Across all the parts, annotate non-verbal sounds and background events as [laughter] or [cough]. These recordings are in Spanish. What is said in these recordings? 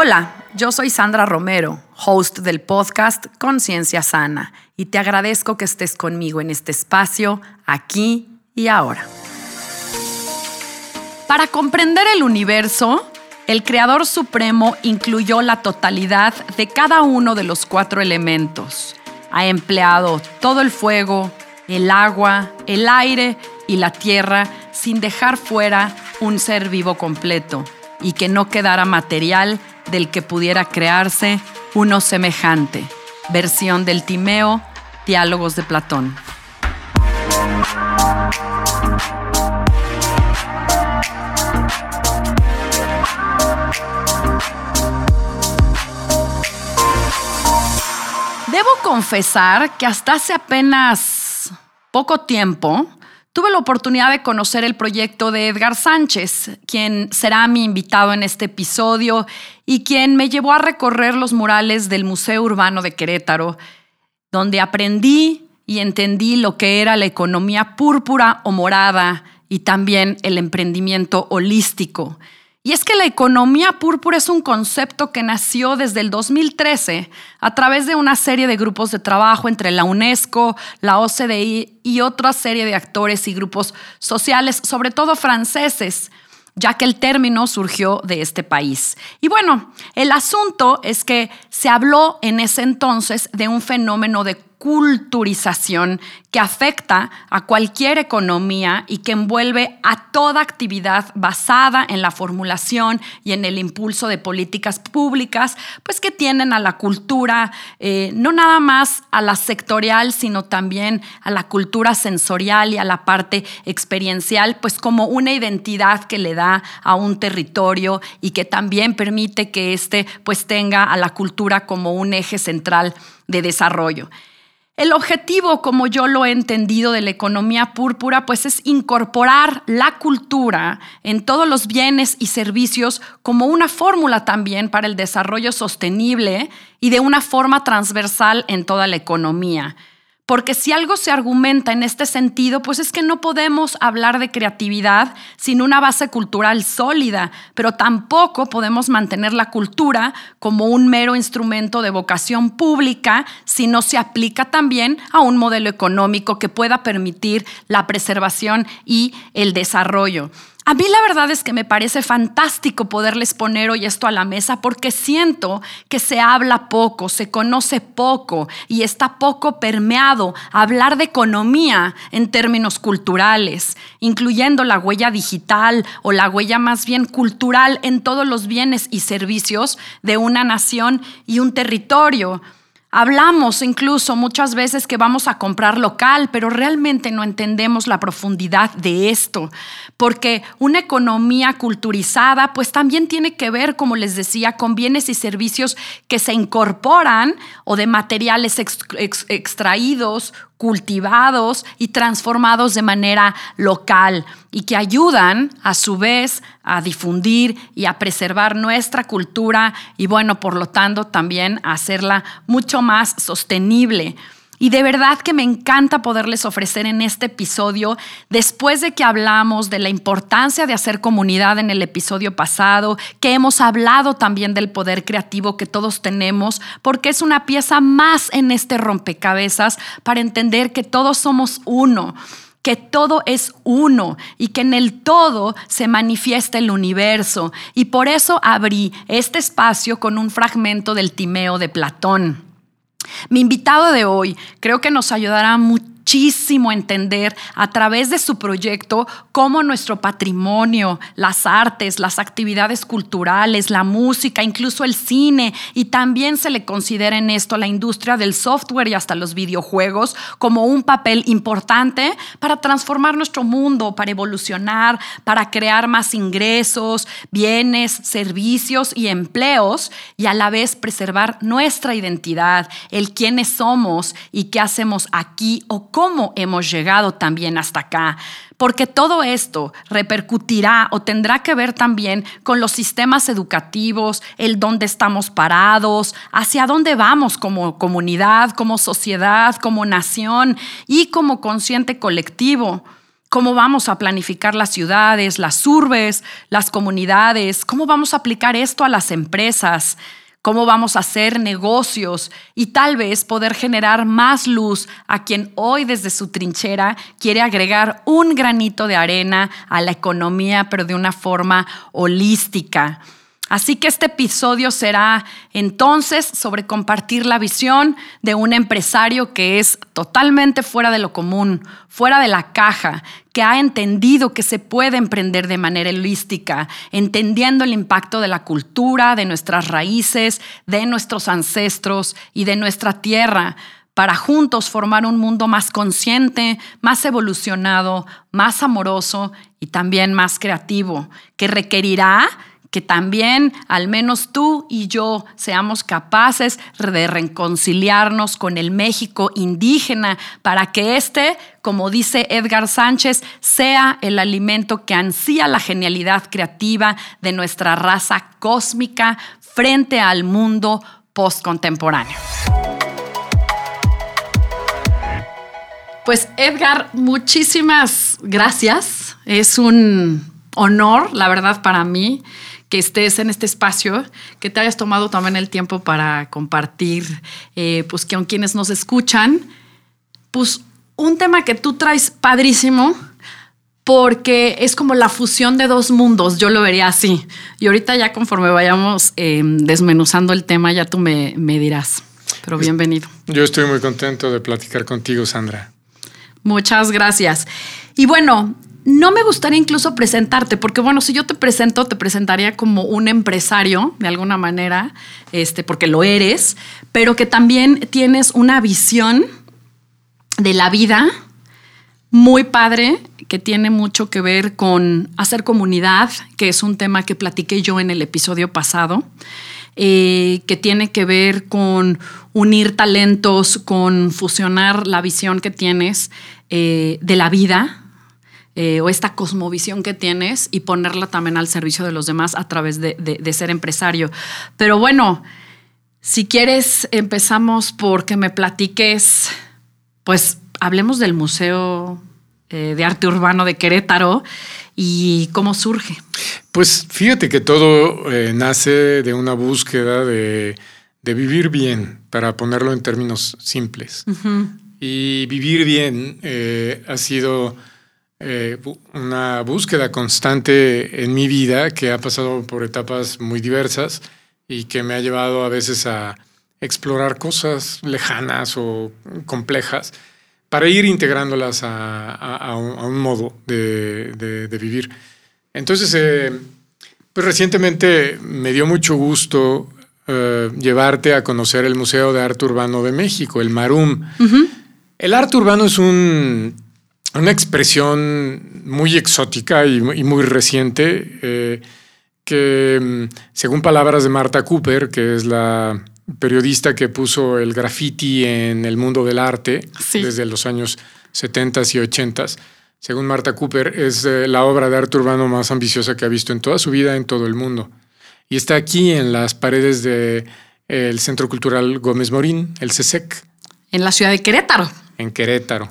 Hola, yo soy Sandra Romero, host del podcast Conciencia Sana, y te agradezco que estés conmigo en este espacio, aquí y ahora. Para comprender el universo, el Creador Supremo incluyó la totalidad de cada uno de los cuatro elementos. Ha empleado todo el fuego, el agua, el aire y la tierra sin dejar fuera un ser vivo completo y que no quedara material del que pudiera crearse uno semejante. Versión del Timeo, Diálogos de Platón. Debo confesar que hasta hace apenas poco tiempo Tuve la oportunidad de conocer el proyecto de Edgar Sánchez, quien será mi invitado en este episodio y quien me llevó a recorrer los murales del Museo Urbano de Querétaro, donde aprendí y entendí lo que era la economía púrpura o morada y también el emprendimiento holístico. Y es que la economía púrpura es un concepto que nació desde el 2013 a través de una serie de grupos de trabajo entre la UNESCO, la OCDE y otra serie de actores y grupos sociales, sobre todo franceses, ya que el término surgió de este país. Y bueno, el asunto es que se habló en ese entonces de un fenómeno de culturización que afecta a cualquier economía y que envuelve a toda actividad basada en la formulación y en el impulso de políticas públicas, pues que tienen a la cultura, eh, no nada más a la sectorial, sino también a la cultura sensorial y a la parte experiencial, pues como una identidad que le da a un territorio y que también permite que éste pues tenga a la cultura como un eje central de desarrollo. El objetivo, como yo lo he entendido de la economía púrpura, pues es incorporar la cultura en todos los bienes y servicios como una fórmula también para el desarrollo sostenible y de una forma transversal en toda la economía. Porque si algo se argumenta en este sentido, pues es que no podemos hablar de creatividad sin una base cultural sólida, pero tampoco podemos mantener la cultura como un mero instrumento de vocación pública si no se aplica también a un modelo económico que pueda permitir la preservación y el desarrollo. A mí la verdad es que me parece fantástico poderles poner hoy esto a la mesa porque siento que se habla poco, se conoce poco y está poco permeado hablar de economía en términos culturales, incluyendo la huella digital o la huella más bien cultural en todos los bienes y servicios de una nación y un territorio. Hablamos incluso muchas veces que vamos a comprar local, pero realmente no entendemos la profundidad de esto, porque una economía culturizada pues también tiene que ver, como les decía, con bienes y servicios que se incorporan o de materiales extraídos cultivados y transformados de manera local y que ayudan a su vez a difundir y a preservar nuestra cultura y bueno, por lo tanto también a hacerla mucho más sostenible. Y de verdad que me encanta poderles ofrecer en este episodio, después de que hablamos de la importancia de hacer comunidad en el episodio pasado, que hemos hablado también del poder creativo que todos tenemos, porque es una pieza más en este rompecabezas para entender que todos somos uno que todo es uno y que en el todo se manifiesta el universo. Y por eso abrí este espacio con un fragmento del Timeo de Platón. Mi invitado de hoy creo que nos ayudará muchísimo muchísimo entender a través de su proyecto cómo nuestro patrimonio, las artes, las actividades culturales, la música, incluso el cine, y también se le considera en esto la industria del software y hasta los videojuegos como un papel importante para transformar nuestro mundo, para evolucionar, para crear más ingresos, bienes, servicios y empleos y a la vez preservar nuestra identidad, el quiénes somos y qué hacemos aquí o hemos llegado también hasta acá porque todo esto repercutirá o tendrá que ver también con los sistemas educativos, el dónde estamos parados, hacia dónde vamos como comunidad, como sociedad, como nación y como consciente colectivo. ¿Cómo vamos a planificar las ciudades, las urbes, las comunidades? ¿Cómo vamos a aplicar esto a las empresas? Cómo vamos a hacer negocios y tal vez poder generar más luz a quien hoy desde su trinchera quiere agregar un granito de arena a la economía, pero de una forma holística. Así que este episodio será entonces sobre compartir la visión de un empresario que es totalmente fuera de lo común, fuera de la caja, que ha entendido que se puede emprender de manera holística, entendiendo el impacto de la cultura, de nuestras raíces, de nuestros ancestros y de nuestra tierra para juntos formar un mundo más consciente, más evolucionado, más amoroso y también más creativo, que requerirá que también al menos tú y yo seamos capaces de reconciliarnos con el México indígena para que este, como dice Edgar Sánchez, sea el alimento que ansía la genialidad creativa de nuestra raza cósmica frente al mundo postcontemporáneo. Pues Edgar, muchísimas gracias. Es un honor, la verdad, para mí que estés en este espacio, que te hayas tomado también el tiempo para compartir, eh, pues que aun quienes nos escuchan, pues un tema que tú traes padrísimo, porque es como la fusión de dos mundos, yo lo vería así. Y ahorita ya conforme vayamos eh, desmenuzando el tema, ya tú me, me dirás. Pero bienvenido. Yo estoy muy contento de platicar contigo, Sandra. Muchas gracias. Y bueno, no me gustaría incluso presentarte, porque bueno, si yo te presento, te presentaría como un empresario, de alguna manera, este, porque lo eres, pero que también tienes una visión de la vida muy padre, que tiene mucho que ver con hacer comunidad, que es un tema que platiqué yo en el episodio pasado. Eh, que tiene que ver con unir talentos, con fusionar la visión que tienes eh, de la vida, eh, o esta cosmovisión que tienes y ponerla también al servicio de los demás a través de, ser empresario. Pero bueno, si quieres, empezamos por que me platiques, pues hablemos del Museo eh, de Arte Urbano de Querétaro y cómo surge. Pues fíjate que todo eh, nace de una búsqueda de, vivir bien, para ponerlo en términos simples. Y vivir bien ha sido eh, una búsqueda constante en mi vida que ha pasado por etapas muy diversas y que me ha llevado a veces a explorar cosas lejanas o complejas para ir integrándolas a, un, modo de, vivir. Entonces, eh, pues recientemente me dio mucho gusto eh, llevarte a conocer el Museo de Arte Urbano de México, el MARUM. El arte urbano es un una expresión muy exótica y, muy reciente eh, que, mm, según palabras de Marta Cooper, que es la periodista que puso el graffiti en el mundo del arte desde los años 70 y 80, según Marta Cooper, es eh, la obra de arte urbano más ambiciosa que ha visto en toda su vida en todo el mundo. Y está aquí en las paredes del Centro Cultural Gómez Morín, el CESEC. En la ciudad de Querétaro. En Querétaro.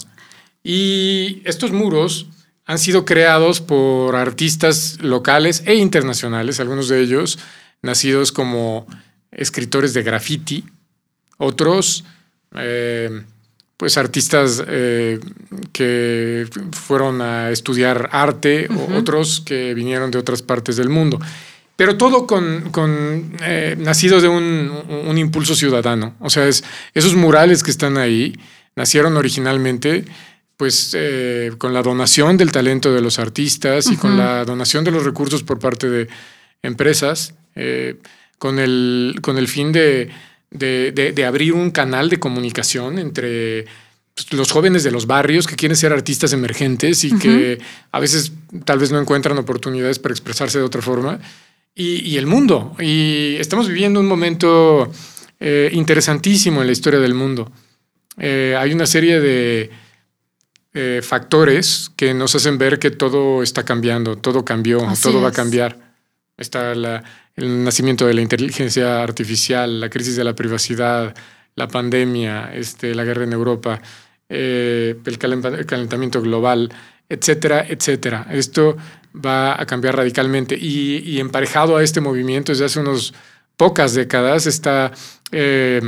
Y estos muros han sido creados por artistas locales e internacionales, algunos de ellos nacidos como escritores de graffiti, otros eh, pues artistas eh, que fueron a estudiar arte, otros que vinieron de otras partes del mundo. Pero todo con, eh, nacidos de un, un, impulso ciudadano. O sea, es, esos murales que están ahí nacieron originalmente pues eh, con la donación del talento de los artistas y con la donación de los recursos por parte de empresas, eh, con, el, con el fin de, de, abrir un canal de comunicación entre pues, los jóvenes de los barrios que quieren ser artistas emergentes y que a veces tal vez no encuentran oportunidades para expresarse de otra forma, y, el mundo. Y estamos viviendo un momento eh, interesantísimo en la historia del mundo. hay una serie de eh, factores que nos hacen ver que todo está cambiando, todo cambió, todo va a cambiar. Está el nacimiento de la inteligencia artificial, la crisis de la privacidad, la pandemia, este, la guerra en Europa, eh, el, calentamiento global, etcétera, etcétera. Esto va a cambiar radicalmente y, emparejado a este movimiento desde hace unas pocas décadas está eh,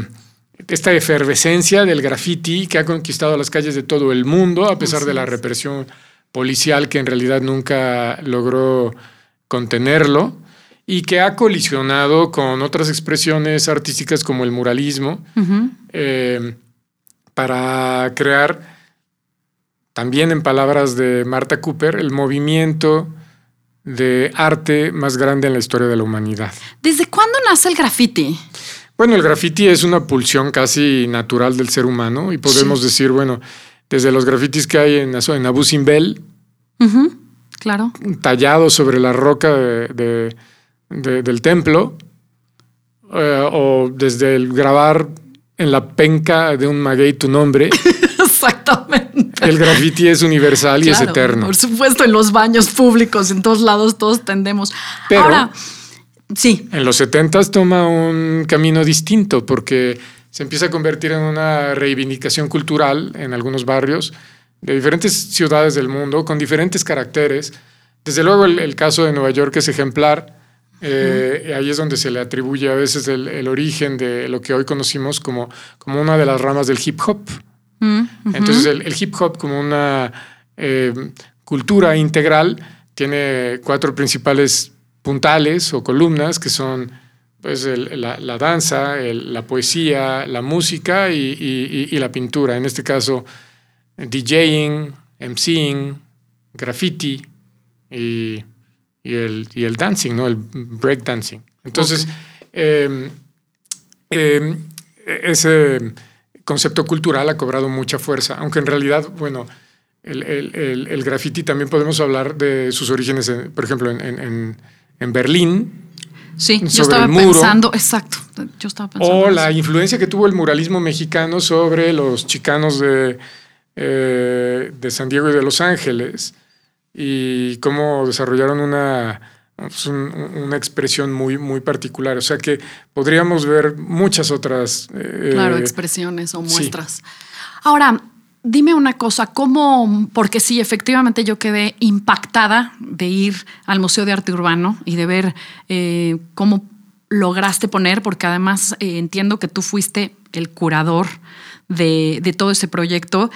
esta efervescencia del graffiti que ha conquistado las calles de todo el mundo, a pesar de la represión policial que en realidad nunca logró contenerlo y que ha colisionado con otras expresiones artísticas como el muralismo eh, para crear, también en palabras de Marta Cooper, el movimiento de arte más grande en la historia de la humanidad. ¿Desde cuándo nace el graffiti? Bueno, el graffiti es una pulsión casi natural del ser humano y podemos decir, bueno, desde los grafitis que hay en, en Abu Simbel, claro. tallados sobre la roca de, del templo, eh, o desde el grabar en la penca de un maguey tu nombre. [laughs] Exactamente. El graffiti es universal y es eterno. Por supuesto, en los baños públicos, en todos lados, todos tendemos. Pero, Ahora, Sí. En los 70 toma un camino distinto porque se empieza a convertir en una reivindicación cultural en algunos barrios de diferentes ciudades del mundo con diferentes caracteres. Desde luego el, caso de Nueva York es ejemplar. Eh, ahí es donde se le atribuye a veces el, origen de lo que hoy conocimos como, como una de las ramas del hip hop. Entonces el, hip hop como una eh, cultura integral tiene cuatro principales puntales o columnas que son pues, la, danza, la poesía, la música y, la pintura. En este caso, DJing, MCing, graffiti y, el, el, dancing, ¿no? el breakdancing. Entonces, em, em, ese concepto cultural ha cobrado mucha fuerza, aunque en realidad, bueno, el, el, graffiti también podemos hablar de sus orígenes, por ejemplo, en en Berlín. Sí, yo estaba pensando, exacto, yo estaba pensando. O la influencia que tuvo el muralismo mexicano sobre los chicanos de, eh, de San Diego y de Los Ángeles y cómo desarrollaron una, pues, una expresión muy, muy particular. O sea que podríamos ver muchas otras. Eh, claro, expresiones o muestras. Ahora, Dime una cosa, ¿cómo? Porque sí, efectivamente yo quedé impactada de ir al Museo de Arte Urbano y de ver eh, cómo lograste poner, porque además eh, entiendo que tú fuiste el curador de, de todo ese proyecto.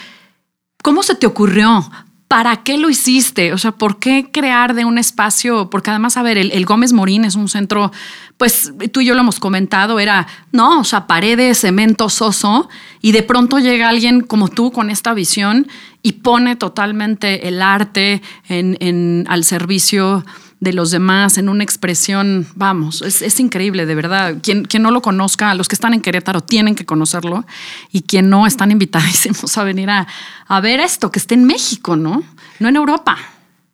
¿Cómo se te ocurrió? ¿Para qué lo hiciste? O sea, ¿por qué crear de un espacio? Porque además, a ver, el, Gómez Morín es un centro, pues tú y yo lo hemos comentado, era, no, o sea, paredes, cemento, soso, y de pronto llega alguien como tú con esta visión y pone totalmente el arte en, al servicio de los demás en una expresión, vamos, es, increíble, de verdad. Quien, quien, no lo conozca, los que están en Querétaro tienen que conocerlo y quien no están invitadísimos [laughs] a venir a, ver esto, que esté en México, ¿no? No en Europa.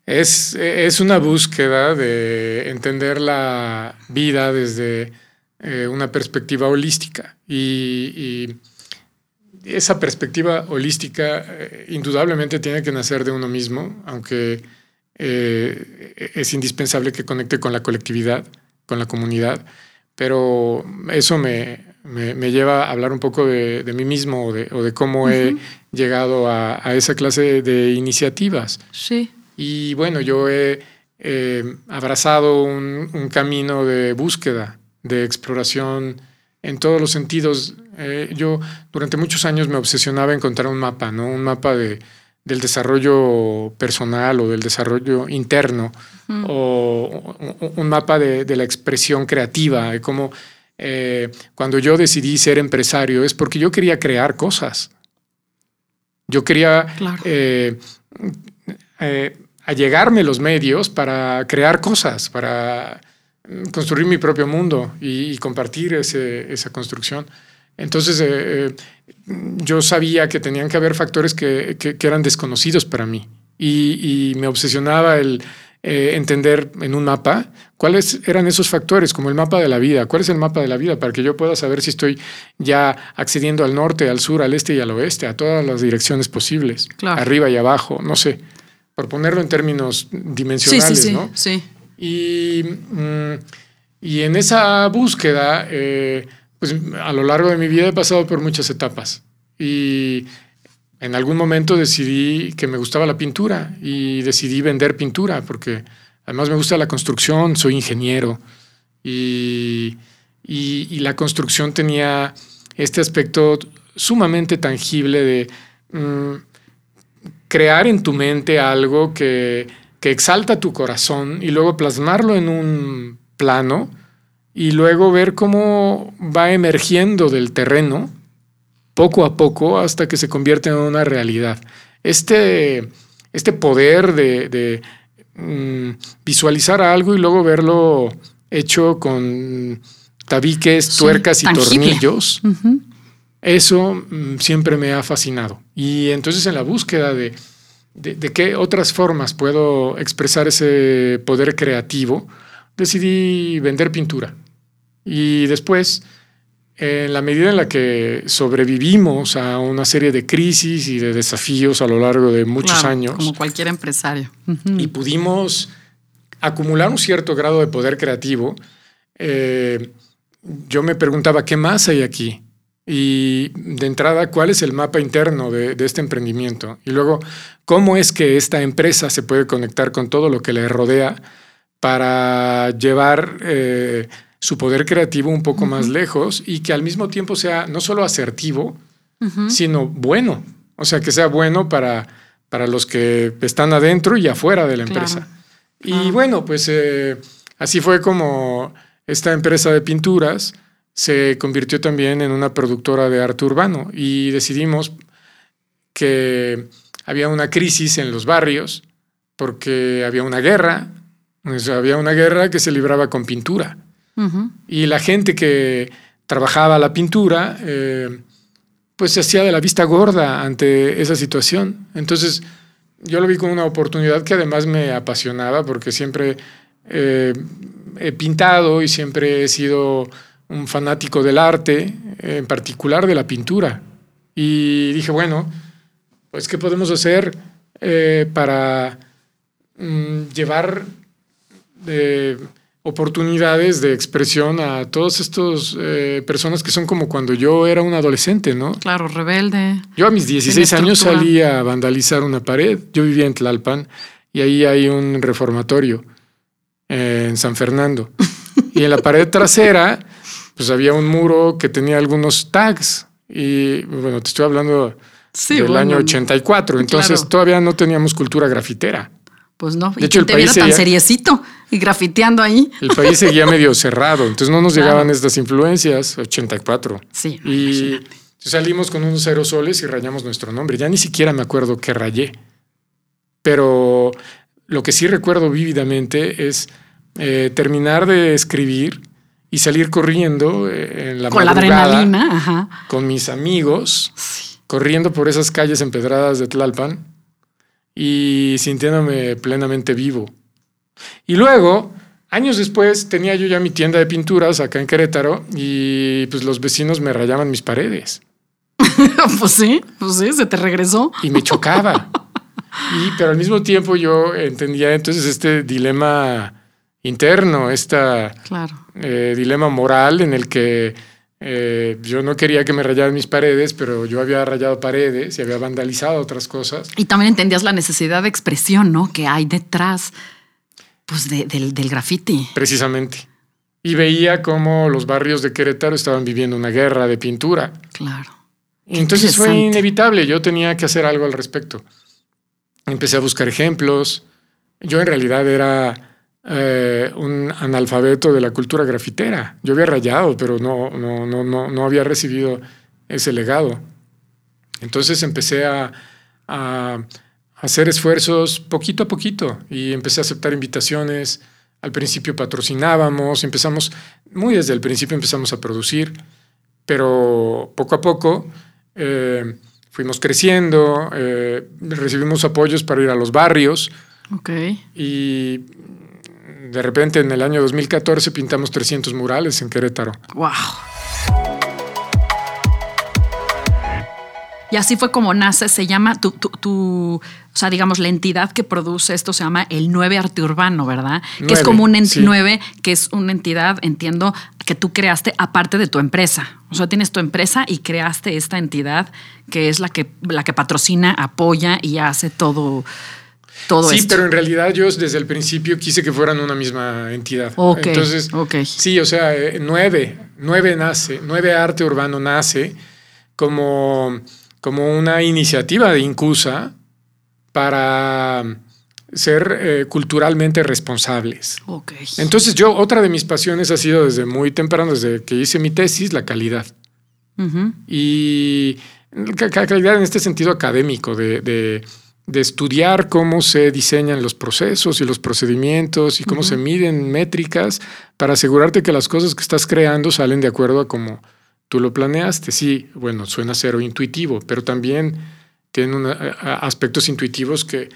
Es, es una búsqueda de entender la vida desde eh, una perspectiva holística y, esa perspectiva holística eh, indudablemente tiene que nacer de uno mismo, aunque eh, es indispensable que conecte con la colectividad, con la comunidad, pero eso me, me, lleva a hablar un poco de, mí mismo o de, cómo he llegado a, esa clase de iniciativas. Sí. Y bueno, yo he abrazado un, camino de búsqueda, de exploración en todos los sentidos. Eh, yo durante muchos años me obsesionaba encontrar un mapa, ¿no? Un mapa de, del desarrollo personal o del desarrollo interno, o un mapa de, la expresión creativa, de cómo eh, cuando yo decidí ser empresario es porque yo quería crear cosas. Yo quería eh, eh, allegarme los medios para crear cosas, para mm, construir mi propio mundo y, compartir esa construcción. Entonces, eh, yo sabía que tenían que haber factores que, eran desconocidos para mí y me obsesionaba el eh, entender en un mapa cuáles eran esos factores, como el mapa de la vida. ¿Cuál es el mapa de la vida? Para que yo pueda saber si estoy ya accediendo al norte, al sur, al este y al oeste, a todas las direcciones posibles, arriba y abajo, no sé, por ponerlo en términos dimensionales, sí, ¿no? Sí. Y, mm, y en esa búsqueda, eh, pues a lo largo de mi vida he pasado por muchas etapas. Y en algún momento decidí que me gustaba la pintura y decidí vender pintura porque además me gusta la construcción, soy ingeniero y, la construcción tenía este aspecto sumamente tangible de mm, crear en tu mente algo que, que exalta tu corazón y luego plasmarlo en un plano y luego ver cómo va emergiendo del terreno poco a poco hasta que se convierte en una realidad. Este, este poder de, mm, visualizar algo y luego verlo hecho con tabiques, tuercas y tornillos, eso mm, siempre me ha fascinado. Y entonces en la búsqueda de, de, qué otras formas puedo expresar ese poder creativo, decidí vender pintura. Y después en la medida en la que sobrevivimos a una serie de crisis y de desafíos a lo largo de muchos años. Como cualquier empresario. Y pudimos acumular un cierto grado de poder creativo. Eh, yo me preguntaba, ¿qué más hay aquí? Y de entrada, ¿cuál es el mapa interno de, este emprendimiento? Y luego, ¿cómo es que esta empresa se puede conectar con todo lo que le rodea para llevar... Eh, su poder creativo un poco más lejos y que al mismo tiempo sea no solo asertivo, sino bueno. O sea, que sea bueno para, para los que están adentro y afuera de la empresa. Y bueno, pues eh, así fue como esta empresa de pinturas se convirtió también en una productora de arte urbano y decidimos que había una crisis en los barrios porque había una guerra, había una guerra que se libraba con pintura. Y la gente que trabajaba la pintura, eh, pues se hacía de la vista gorda ante esa situación. Entonces, yo lo vi como una oportunidad que además me apasionaba porque siempre eh, he pintado y siempre he sido un fanático del arte, en particular de la pintura. Y dije, bueno, pues ¿qué podemos hacer eh, para mm, llevar oportunidades de expresión a todas estas eh, personas que son como cuando yo era un adolescente, ¿no? Claro, rebelde. Yo a mis 16 años salí a vandalizar una pared. Yo vivía en Tlalpan y ahí hay un reformatorio eh, en San Fernando. [laughs] y en la pared trasera, pues había un muro que tenía algunos tags. Y bueno, te estoy hablando del año 84. Entonces todavía no teníamos cultura grafitera. Pues no, de hecho, el te país tan seriecito y grafiteando ahí. El país seguía [laughs] medio cerrado, entonces no nos llegaban estas influencias, 84. Sí. Y salimos con unos aerosoles y rayamos nuestro nombre. Ya ni siquiera me acuerdo qué rayé. Pero lo que sí recuerdo vívidamente es eh, terminar de escribir y salir corriendo eh, en la con la adrenalina, Ajá. con mis amigos, corriendo por esas calles empedradas de Tlalpan y sintiéndome plenamente vivo. Y luego, años después, tenía yo ya mi tienda de pinturas acá en Querétaro y pues los vecinos me rayaban mis paredes. [laughs] pues sí, pues sí, se te regresó. Y me chocaba. [laughs] y, pero al mismo tiempo yo entendía entonces este dilema interno, este dilema moral en el que eh, yo no quería que me rayaran mis paredes, pero yo había rayado paredes y había vandalizado otras cosas. Y también entendías la necesidad de expresión, ¿no? Que hay detrás pues, del, del graffiti. Precisamente. Y veía cómo los barrios de Querétaro estaban viviendo una guerra de pintura. Claro. entonces fue inevitable, yo tenía que hacer algo al respecto. Empecé a buscar ejemplos. Yo en realidad era eh, un analfabeto de la cultura grafitera. Yo había rayado, pero no, no, no, no, no había recibido ese legado. Entonces empecé a, a hacer esfuerzos poquito a poquito y empecé a aceptar invitaciones. Al principio patrocinábamos, empezamos, muy desde el principio empezamos a producir, pero poco a poco eh, fuimos creciendo, eh, recibimos apoyos para ir a los barrios. Ok. Y de repente en el año 2014 pintamos 300 murales en Querétaro. ¡Wow! Y así fue como nace, se llama tu, tu, o sea, digamos, la entidad que produce esto se llama el 9 Arte Urbano, ¿verdad? que es como un 9, que es una entidad, entiendo, que tú creaste aparte de tu empresa. O sea, tienes tu empresa y creaste esta entidad que es la que, la que patrocina, apoya y hace todo. Todo sí, pero en realidad yo desde el principio quise que fueran una misma entidad. Ok. Entonces, okay. sí, o sea, eh, nueve, nueve nace, nueve arte urbano nace como como una iniciativa de Incusa para ser eh, culturalmente responsables. Okay. Entonces yo, otra de mis pasiones ha sido desde muy temprano, desde que hice mi tesis, la calidad. Y calidad en este sentido académico, de, de, estudiar cómo se diseñan los procesos y los procedimientos y cómo se miden métricas para asegurarte que las cosas que estás creando salen de acuerdo a cómo Tú lo planeaste, sí, bueno, suena cero intuitivo, pero también tiene aspectos intuitivos que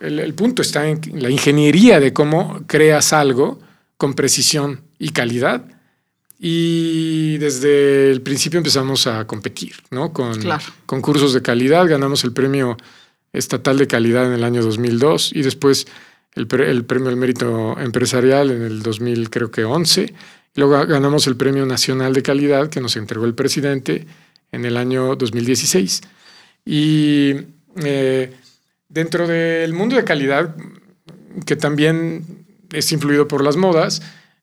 el, punto está en la ingeniería de cómo creas algo con precisión y calidad. Y desde el principio empezamos a competir, ¿no? Con concursos de calidad, ganamos el premio estatal de calidad en el año 2002 y después el, el premio al mérito empresarial en el 2000, creo que 11 Luego ganamos el Premio Nacional de Calidad que nos entregó el presidente en el año 2016. Y eh, dentro del mundo de calidad, que también es influido por las modas,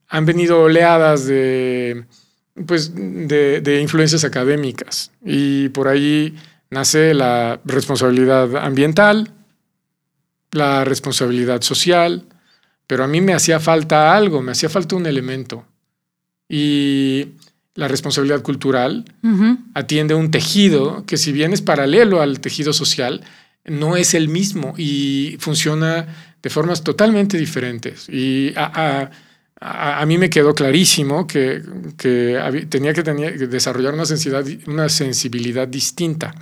han venido oleadas de, pues, de, influencias académicas. Y por ahí nace la responsabilidad ambiental, la responsabilidad social, pero a mí me hacía falta algo, me hacía falta un elemento. Y la responsabilidad cultural atiende un tejido que si bien es paralelo al tejido social, no es el mismo y funciona de formas totalmente diferentes. Y a, mí me quedó clarísimo que, tenía que desarrollar una sensibilidad, una sensibilidad distinta.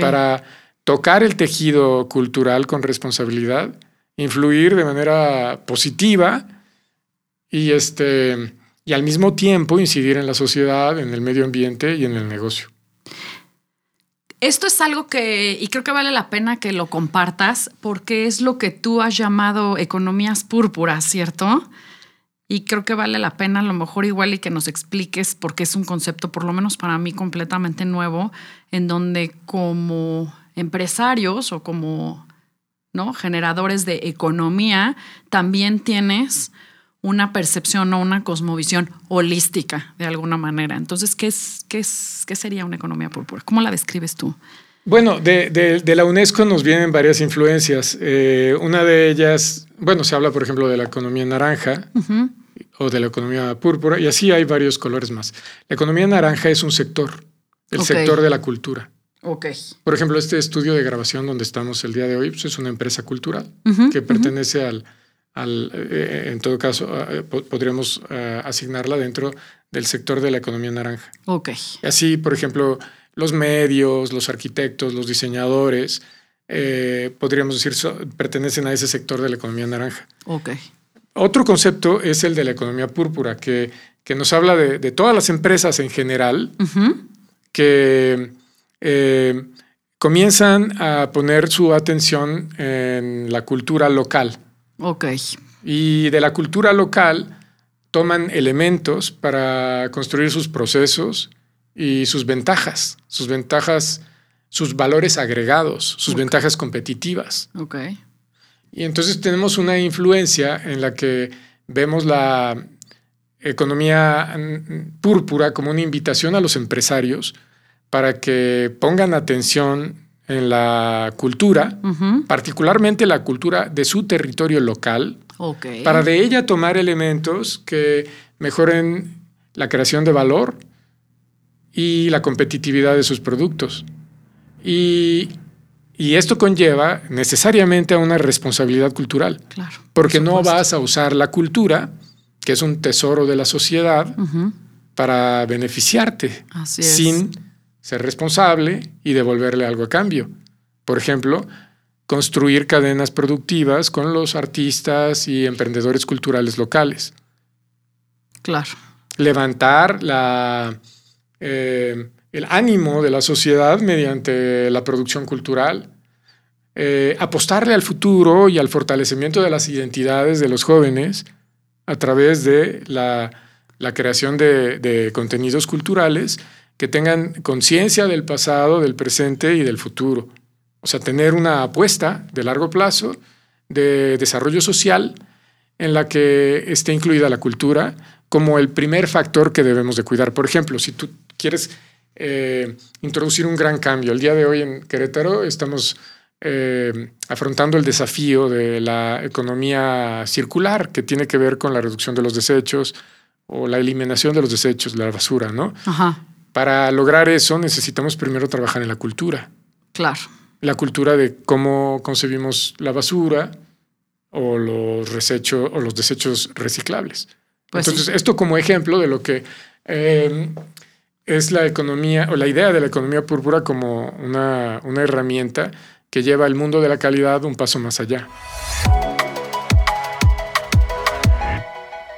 Para tocar el tejido cultural con responsabilidad, influir de manera positiva y este y al mismo tiempo incidir en la sociedad, en el medio ambiente y en el negocio. Esto es algo que, y creo que vale la pena que lo compartas, porque es lo que tú has llamado economías púrpuras, ¿cierto? Y creo que vale la pena a lo mejor igual y que nos expliques, porque es un concepto, por lo menos para mí, completamente nuevo, en donde como empresarios o como ¿no? generadores de economía, también tienes una percepción o una cosmovisión holística de alguna manera. Entonces, ¿qué, es, qué, es, qué sería una economía púrpura? ¿Cómo la describes tú? Bueno, de, de, la UNESCO nos vienen varias influencias. Eh, una de ellas, bueno, se habla, por ejemplo, de la economía naranja o de la economía púrpura, y así hay varios colores más. La economía naranja es un sector, el sector de la cultura. Ok. Por ejemplo, este estudio de grabación donde estamos el día de hoy pues, es una empresa cultural que pertenece al, eh, en todo caso, eh, podríamos eh, asignarla dentro del sector de la economía naranja. Ok. Así, por ejemplo, los medios, los arquitectos, los diseñadores, podríamos decir, pertenecen a ese sector de la economía naranja. Ok. Otro concepto es el de la economía púrpura, que, que nos habla de, todas las empresas en general que comienzan a poner su atención en la cultura local. Ok. Y de la cultura local toman elementos para construir sus procesos y sus ventajas, sus ventajas, sus valores agregados, sus ventajas competitivas. Ok. Y entonces tenemos una influencia en la que vemos la economía púrpura como una invitación a los empresarios para que pongan atención en la cultura, particularmente la cultura de su territorio local, para de ella tomar elementos que mejoren la creación de valor y la competitividad de sus productos. Y, Y esto conlleva necesariamente a una responsabilidad cultural. Claro. Porque no vas a usar la cultura, que es un tesoro de la sociedad, para beneficiarte sin ser responsable y devolverle algo a cambio. Por ejemplo, construir cadenas productivas con los artistas y emprendedores culturales locales. Claro. Levantar la, eh, el ánimo de la sociedad mediante la producción cultural. Eh, apostarle al futuro y al fortalecimiento de las identidades de los jóvenes a través de la, creación de, contenidos culturales que tengan conciencia del pasado, del presente y del futuro. O sea, tener una apuesta de largo plazo de desarrollo social en la que esté incluida la cultura como el primer factor que debemos de cuidar. Por ejemplo, si tú quieres eh, introducir un gran cambio, el día de hoy en Querétaro estamos eh, afrontando el desafío de la economía circular, que tiene que ver con la reducción de los desechos o la eliminación de los desechos, la basura, ¿no? Para lograr eso necesitamos primero trabajar en la cultura. Claro. La cultura de cómo concebimos la basura o los desechos o los desechos reciclables. Pues Entonces, esto como ejemplo de lo que eh, es la economía o la idea de la economía púrpura como una, una herramienta que lleva el mundo de la calidad un paso más allá.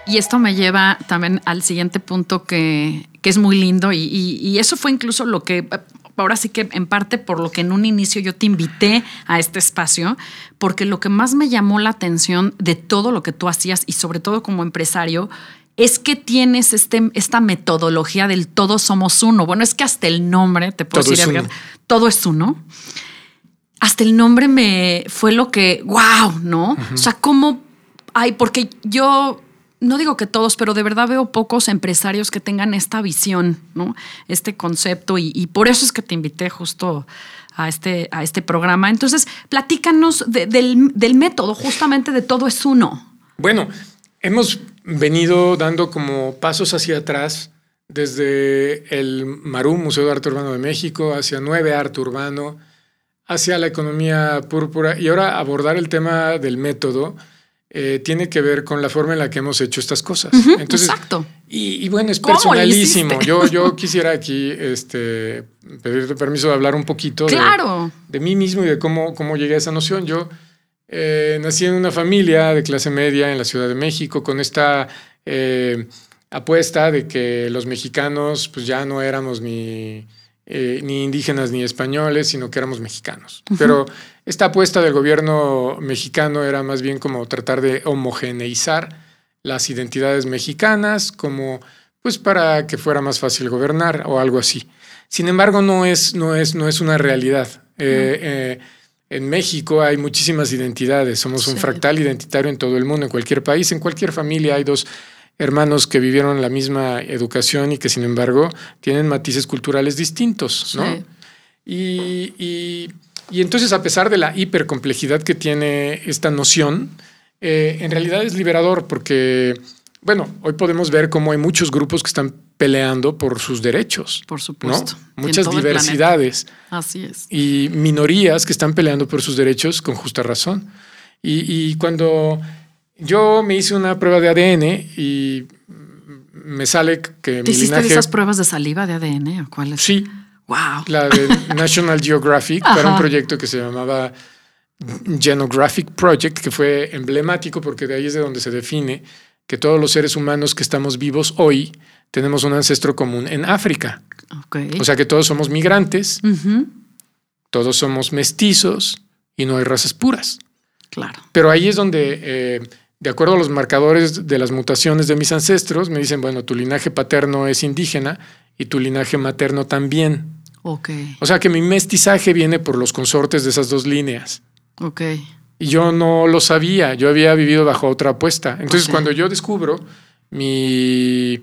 Y esto me lleva también al siguiente punto que, es muy lindo y, eso fue incluso lo que, ahora sí que en parte por lo que en un inicio yo te invité a este espacio, porque lo que más me llamó la atención de todo lo que tú hacías y sobre todo como empresario es que tienes este, esta metodología del todos somos uno. Bueno, es que hasta el nombre, te puedo decir, todo es uno hasta el nombre me fue lo que, wow, ¿no? O sea, ¿cómo hay? Porque yo no digo que todos, pero de verdad veo pocos empresarios que tengan esta visión, ¿no? Este concepto y, por eso es que te invité justo a este, a este programa. Entonces, platícanos del, del método, justamente de todo es uno. Bueno, hemos venido dando como pasos hacia atrás desde el Marum, Museo de Arte Urbano de México, hacia Nueve Arte Urbano, hacia la economía púrpura y ahora abordar el tema del método eh, tiene que ver con la forma en la que hemos hecho estas cosas. exacto. Y, bueno, es personalísimo. Yo, yo [laughs] quisiera aquí este, pedirte permiso de hablar un poquito de, mí mismo y de cómo, cómo llegué a esa noción. Yo eh, nací en una familia de clase media en la Ciudad de México con esta eh, apuesta de que los mexicanos pues ya no éramos ni eh, ni indígenas ni españoles, sino que éramos mexicanos. Pero esta apuesta del gobierno mexicano era más bien como tratar de homogeneizar las identidades mexicanas, como pues para que fuera más fácil gobernar o algo así. Sin embargo, no es, no es, no es una realidad. Eh, eh, en México hay muchísimas identidades, somos un fractal identitario en todo el mundo, en cualquier país, en cualquier familia hay dos hermanos que vivieron la misma educación y que sin embargo tienen matices culturales distintos, ¿no? Y, entonces, a pesar de la hipercomplejidad que tiene esta noción, eh, en realidad es liberador porque, bueno, hoy podemos ver cómo hay muchos grupos que están peleando por sus derechos. Por supuesto. Muchas diversidades. Así es. Y minorías que están peleando por sus derechos con justa razón. Y, y cuando yo me hice una prueba de ADN y me sale que ¿Te hiciste esas pruebas de saliva de ADN o cuáles? Sí. Wow. La de [laughs] National Geographic para un proyecto que se llamaba Genographic Project, que fue emblemático porque de ahí es de donde se define que todos los seres humanos que estamos vivos hoy tenemos un ancestro común en África. Okay. O sea que todos somos migrantes, todos somos mestizos y no hay razas puras. Claro. Pero ahí es donde eh, de acuerdo a los marcadores de las mutaciones de mis ancestros, me dicen, bueno, tu linaje paterno es indígena y tu linaje materno también. Ok. O sea que mi mestizaje viene por los consortes de esas dos líneas. Ok. Y yo no lo sabía, yo había vivido bajo otra apuesta. Entonces, cuando yo descubro mi,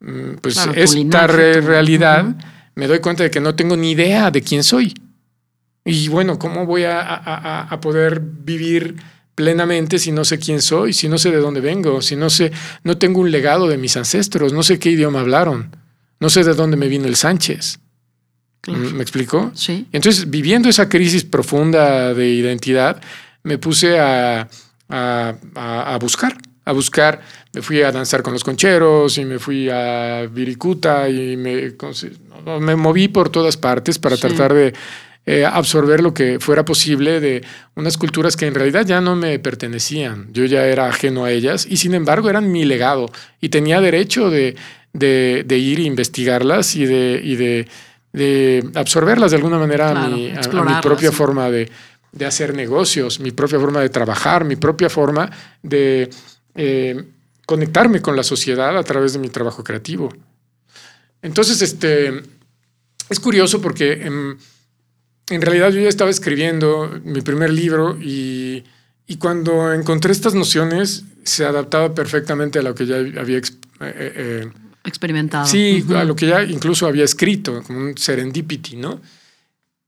mm, pues esta realidad, me doy cuenta de que no tengo ni idea de quién soy. Y bueno, ¿cómo voy a, a poder vivir plenamente si no sé quién soy, si no sé de dónde vengo, si no sé, no tengo un legado de mis ancestros, no sé qué idioma hablaron, no sé de dónde me vino el Sánchez. ¿Me explico? Sí. Entonces, viviendo esa crisis profunda de identidad, me puse a, a, buscar, a buscar. Me fui a danzar con los concheros y me fui a Viricuta y me, me moví por todas partes para tratar de eh, absorber lo que fuera posible de unas culturas que en realidad ya no me pertenecían. Yo ya era ajeno a ellas y sin embargo eran mi legado y tenía derecho de, de, ir e investigarlas y de, y de, de absorberlas de alguna manera a, mi, propia forma de, de, hacer negocios, mi propia forma de trabajar, mi propia forma de eh, conectarme con la sociedad a través de mi trabajo creativo. Entonces, este, es curioso porque en, en realidad yo ya estaba escribiendo mi primer libro y, y, cuando encontré estas nociones se adaptaba perfectamente a lo que ya había eh, experimentado. Sí, a lo que ya incluso había escrito, como un serendipity, ¿no?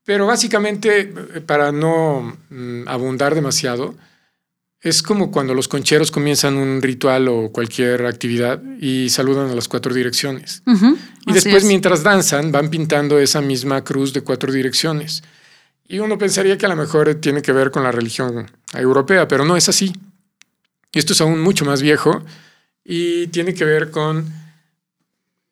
Pero básicamente, para no mm, abundar demasiado, es como cuando los concheros comienzan un ritual o cualquier actividad y saludan a las cuatro direcciones. Y después, mientras danzan, van pintando esa misma cruz de cuatro direcciones. Y uno pensaría que a lo mejor tiene que ver con la religión europea, pero no es así. Esto es aún mucho más viejo y tiene que ver con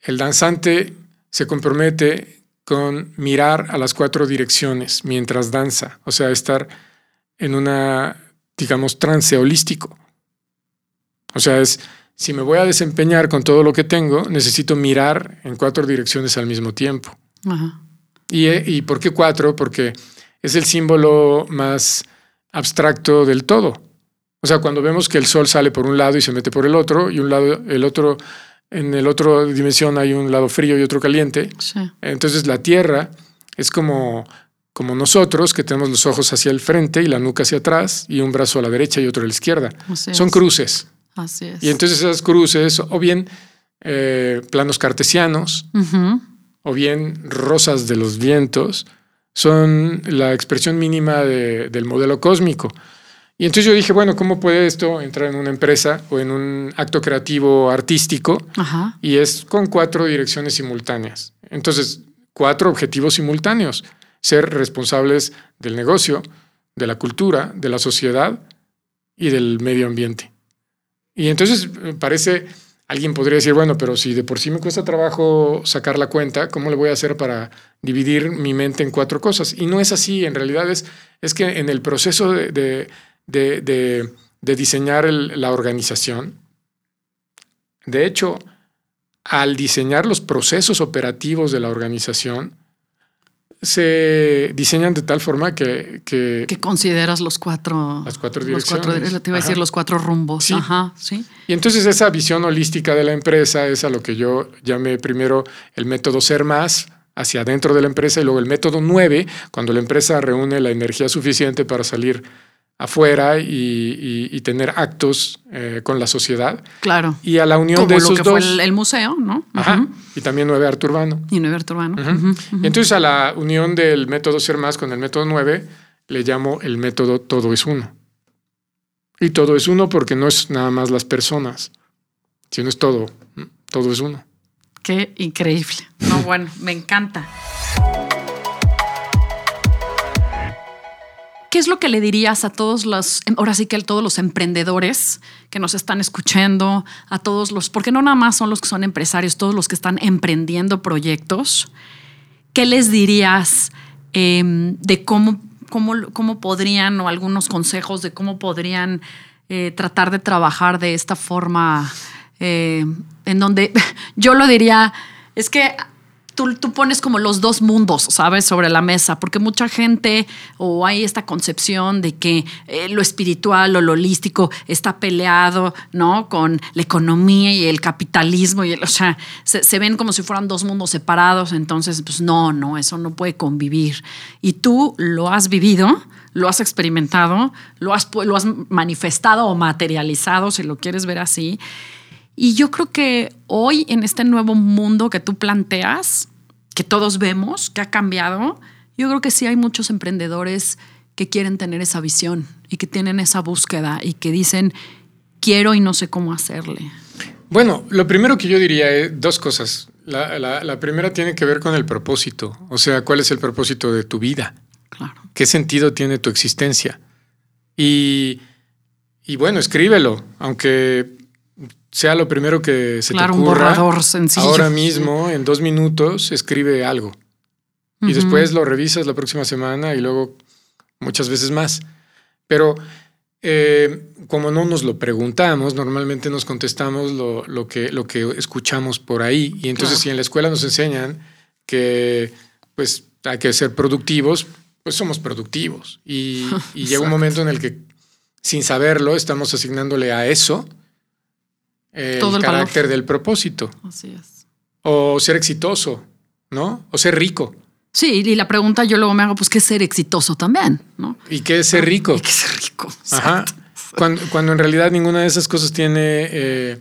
el danzante se compromete con mirar a las cuatro direcciones mientras danza, o sea, estar en una, digamos, trance holístico. O sea, es, si me voy a desempeñar con todo lo que tengo, necesito mirar en cuatro direcciones al mismo tiempo. ¿Y, ¿Y por qué cuatro? Porque es el símbolo más abstracto del todo. O sea, cuando vemos que el sol sale por un lado y se mete por el otro, y un lado, el otro en el otro dimensión hay un lado frío y otro caliente. Entonces la Tierra es como, como nosotros, que tenemos los ojos hacia el frente y la nuca hacia atrás, y un brazo a la derecha y otro a la izquierda. Son cruces. Así es. Y entonces esas cruces, o bien eh, planos cartesianos, o bien rosas de los vientos, son la expresión mínima del modelo cósmico. Y entonces yo dije, bueno, ¿cómo puede esto entrar en una empresa o en un acto creativo artístico? Y es con cuatro direcciones simultáneas. Entonces, cuatro objetivos simultáneos. Ser responsables del negocio, de la cultura, de la sociedad y del medio ambiente. Y entonces parece, alguien podría decir, bueno, pero si de por sí me cuesta trabajo sacar la cuenta, ¿cómo le voy a hacer para dividir mi mente en cuatro cosas? Y no es así, en realidad es, es que en el proceso de de, diseñar la organización. De hecho, al diseñar los procesos operativos de la organización, se diseñan de tal forma que... Que, consideras los cuatro... Las cuatro direcciones. te iba a decir los cuatro rumbos. Sí. Ajá, sí. Y entonces esa visión holística de la empresa es a lo que yo llamé primero el método ser más hacia adentro de la empresa y luego el método 9, cuando la empresa reúne la energía suficiente para salir afuera y, tener actos eh, con la sociedad. Claro. Y a la unión de esos lo que Fue el, museo, ¿no? Ajá. Y también nueve arte urbano. Y nueve arte urbano. Entonces a la unión del método ser más con el método nueve le llamo el método todo es uno. Y todo es uno porque no es nada más las personas, sino es todo. Todo es uno. Qué increíble. No, bueno, me encanta. ¿Qué es lo que le dirías a todos los, ahora sí que a todos los emprendedores que nos están escuchando, a todos los, porque no nada más son los que son empresarios, todos los que están emprendiendo proyectos? ¿Qué les dirías em, de cómo, cómo, cómo, podrían, o algunos consejos de cómo podrían eh, tratar de trabajar de esta forma, eh, en donde [laughs] yo lo diría, es que tú, pones como los dos mundos, ¿sabes? Sobre la mesa, porque mucha gente o hay esta concepción de que eh, lo espiritual o lo holístico está peleado, ¿no? Con la economía y el capitalismo, y o sea, se, ven como si fueran dos mundos separados, entonces, pues no, no, eso no puede convivir. Y tú lo has vivido, lo has experimentado, lo has, lo has manifestado o materializado, si lo quieres ver así. Y yo creo que hoy en este nuevo mundo que tú planteas, que todos vemos, que ha cambiado, yo creo que sí hay muchos emprendedores que quieren tener esa visión y que tienen esa búsqueda y que dicen, quiero y no sé cómo hacerle. Bueno, lo primero que yo diría es dos cosas. La, primera tiene que ver con el propósito, o sea, cuál es el propósito de tu vida. Claro. ¿Qué sentido tiene tu existencia? Y, y bueno, escríbelo, aunque sea lo primero que se te ocurra. un borrador sencillo. Ahora mismo, en dos minutos, escribe algo. Y después lo revisas la próxima semana y luego muchas veces más. Pero eh, como no nos lo preguntamos, normalmente nos contestamos lo, que, lo que escuchamos por ahí. Y entonces si en la escuela nos enseñan que pues hay que ser productivos, pues somos productivos. Y, y llega un momento en el que sin saberlo estamos asignándole a eso el, carácter del propósito. Así es. O ser exitoso, ¿no? O ser rico. Sí, y la pregunta yo luego me hago, pues, ¿qué es ser exitoso también? ¿no? ¿Y qué es ser rico? ¿Y qué es ser rico? Ajá. Cuando, en realidad ninguna de esas cosas tiene eh,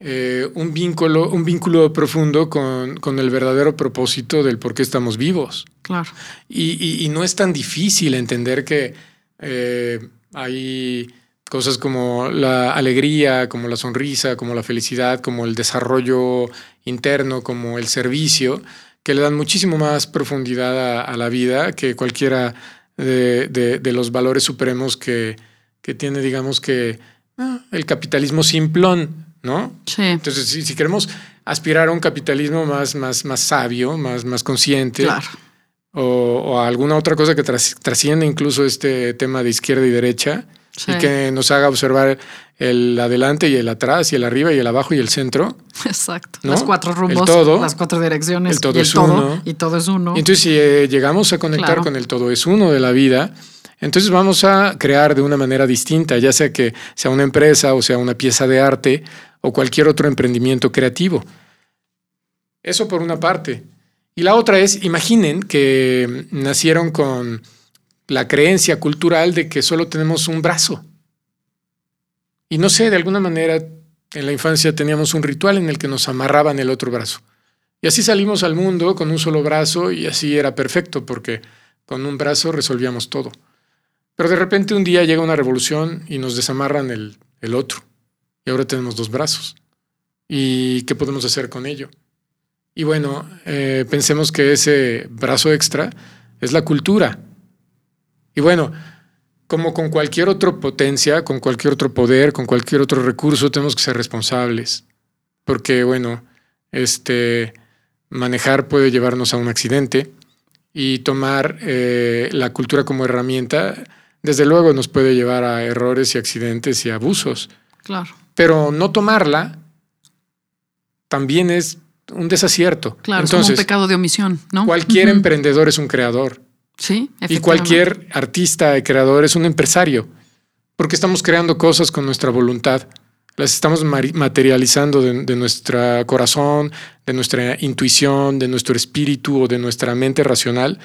eh, un, vínculo, un vínculo profundo con, con, el verdadero propósito del por qué estamos vivos. Claro. Y, no es tan difícil entender que eh, hay cosas como la alegría, como la sonrisa, como la felicidad, como el desarrollo interno, como el servicio, que le dan muchísimo más profundidad a, la vida que cualquiera de, los valores supremos que, que tiene, digamos que, ah, el capitalismo simplón, ¿no? Sí. Entonces, si, queremos aspirar a un capitalismo más, más, más sabio, más, más consciente, o, a alguna otra cosa que trasciende incluso este tema de izquierda y derecha, y que nos haga observar el adelante y el atrás y el arriba y el abajo y el centro. Exacto. Los cuatro rumbos, las cuatro direcciones. El todo es uno. Y todo es uno. Y entonces si eh, llegamos a conectar con el todo es uno de la vida, entonces vamos a crear de una manera distinta, ya sea que sea una empresa o sea una pieza de arte o cualquier otro emprendimiento creativo. Eso por una parte. Y la otra es, imaginen que nacieron con la creencia cultural de que solo tenemos un brazo. Y no sé, de alguna manera en la infancia teníamos un ritual en el que nos amarraban el otro brazo. Y así salimos al mundo con un solo brazo y así era perfecto porque con un brazo resolvíamos todo. Pero de repente un día llega una revolución y nos desamarran el, el otro. Y ahora tenemos dos brazos. ¿Y qué podemos hacer con ello? Y bueno, eh, pensemos que ese brazo extra es la cultura. Y bueno, como con cualquier otra potencia, con cualquier otro poder, con cualquier otro recurso, tenemos que ser responsables. Porque, bueno, este, manejar puede llevarnos a un accidente y tomar eh, la cultura como herramienta, desde luego nos puede llevar a errores y accidentes y abusos. Claro. Pero no tomarla también es un desacierto. Claro, es como un pecado de omisión, ¿no? Cualquier emprendedor es un creador. Sí, Y cualquier artista y creador es un empresario, porque estamos creando cosas con nuestra voluntad. Las estamos materializando de, nuestro corazón, de nuestra intuición, de nuestro espíritu o de nuestra mente racional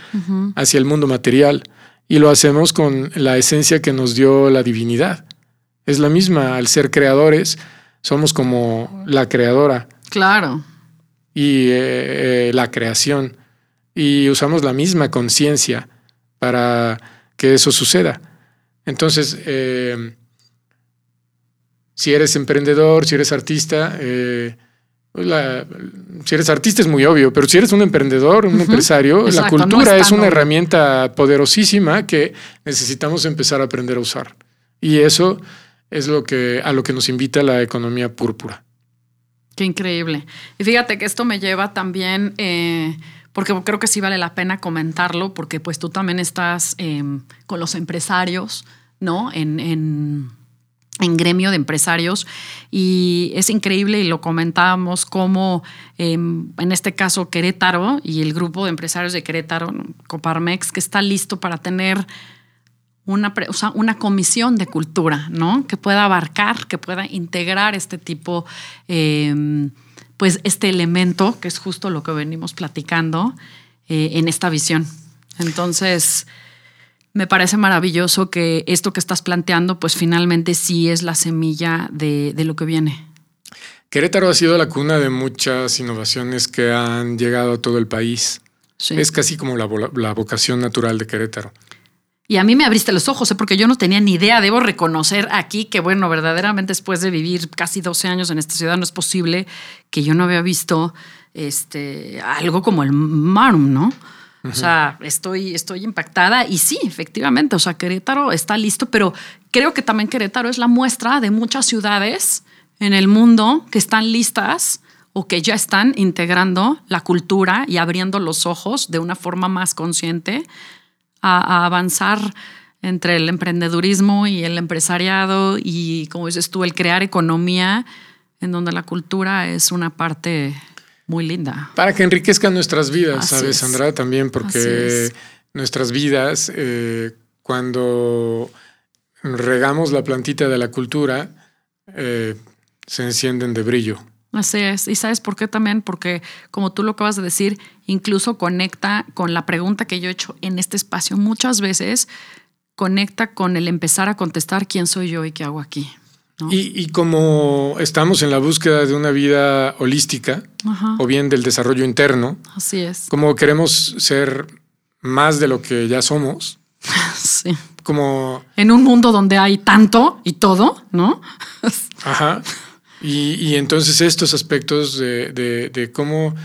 hacia el mundo material. Y lo hacemos con la esencia que nos dio la divinidad. Es la misma, al ser creadores, somos como la creadora. Claro. Y eh, eh, la creación y usamos la misma conciencia para que eso suceda. Entonces, eh, si eres emprendedor, si eres artista, eh, pues si eres artista es muy obvio, pero si eres un emprendedor, un empresario, la cultura es, una herramienta poderosísima que necesitamos empezar a aprender a usar. Y eso es lo que, a lo que nos invita la economía púrpura. Qué increíble. Y fíjate que esto me lleva también... Eh, porque creo que sí vale la pena comentarlo, porque pues tú también estás em, con los empresarios, ¿no? En, en, gremio de empresarios y es increíble y lo comentábamos como em, en este caso Querétaro y el grupo de empresarios de Querétaro, Coparmex, que está listo para tener una, una comisión de cultura, ¿no? Que pueda abarcar, que pueda integrar este tipo eh, pues este elemento, que es justo lo que venimos platicando eh, en esta visión. Entonces, me parece maravilloso que esto que estás planteando, pues finalmente sí es la semilla de, lo que viene. Querétaro ha sido la cuna de muchas innovaciones que han llegado a todo el país. Es casi como la, la vocación natural de Querétaro. Y a mí me abriste los ojos, ¿eh? porque yo no tenía ni idea. Debo reconocer aquí que, bueno, verdaderamente después de vivir casi 12 años en esta ciudad, no es posible que yo no había visto este, algo como el Marum, ¿no? O sea, estoy, estoy impactada y sí, efectivamente, o sea, Querétaro está listo, pero creo que también Querétaro es la muestra de muchas ciudades en el mundo que están listas o que ya están integrando la cultura y abriendo los ojos de una forma más consciente a, avanzar entre el emprendedurismo y el empresariado y, como dices tú, el crear economía en donde la cultura es una parte muy linda. Para que enriquezcan nuestras vidas, ¿sabes, Sandra? También porque nuestras vidas, eh, cuando regamos la plantita de la cultura, eh, se encienden de brillo. Así es. ¿Y sabes por qué también? Porque, como tú lo acabas de decir, incluso conecta con la pregunta que yo he hecho en este espacio muchas veces, conecta con el empezar a contestar quién soy yo y qué hago aquí. Y, como estamos en la búsqueda de una vida holística o bien del desarrollo interno, así es. Como queremos ser más de lo que ya somos. [laughs] sí. Como en un mundo donde hay tanto y todo, ¿no? Ajá. [laughs] Y, entonces estos aspectos de, cómo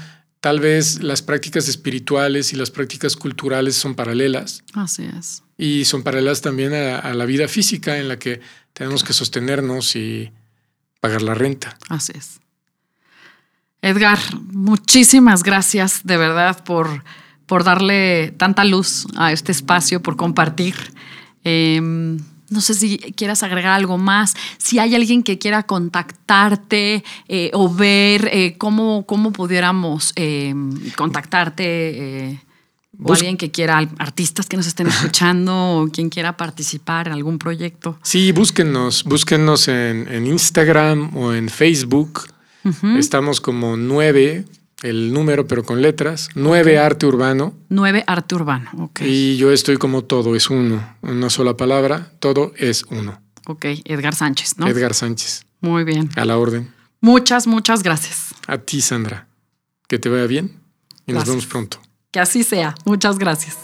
tal vez las prácticas espirituales y las prácticas culturales son paralelas. Así es. Y son paralelas también a, la vida física en la que tenemos que sostenernos y pagar la renta. Así es. Edgar, muchísimas gracias de verdad por, por darle tanta luz a este espacio, por compartir. Em, no sé si quieras agregar algo más, si hay alguien que quiera contactarte eh, o ver eh, cómo, cómo pudiéramos eh, contactarte. o alguien que quiera, artistas que nos estén escuchando o quien quiera participar en algún proyecto. Sí, búsquennos, búsquennos en, Instagram o en Facebook. Estamos como nueve el número, pero con letras. Nueve arte urbano. Nueve arte urbano, ok. Y yo estoy como todo, es uno. Una sola palabra, todo es uno. Ok, Edgar Sánchez, ¿no? Edgar Sánchez. Muy bien. A la orden. Muchas, muchas gracias. A ti, Sandra. Que te vaya bien y nos vemos pronto. Que así sea. Muchas gracias.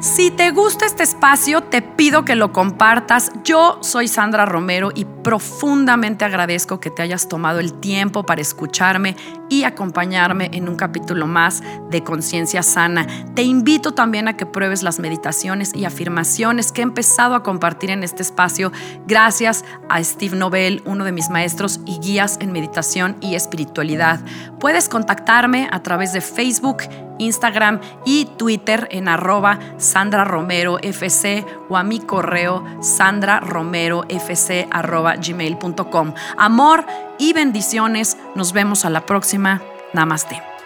Si te gusta este espacio, te pido que lo compartas. Yo soy Sandra Romero y profundamente agradezco que te hayas tomado el tiempo para escucharme y acompañarme en un capítulo más de Conciencia Sana. Te invito también a que pruebes las meditaciones y afirmaciones que he empezado a compartir en este espacio gracias a Steve Nobel, uno de mis maestros y guías en meditación y espiritualidad. Puedes contactarme a través de Facebook, Instagram y Twitter en arroba Sandra Romero FC o a mi correo sandraromerofc arroba gmail.com. Amor y bendiciones. Nos vemos a la próxima. Namaste.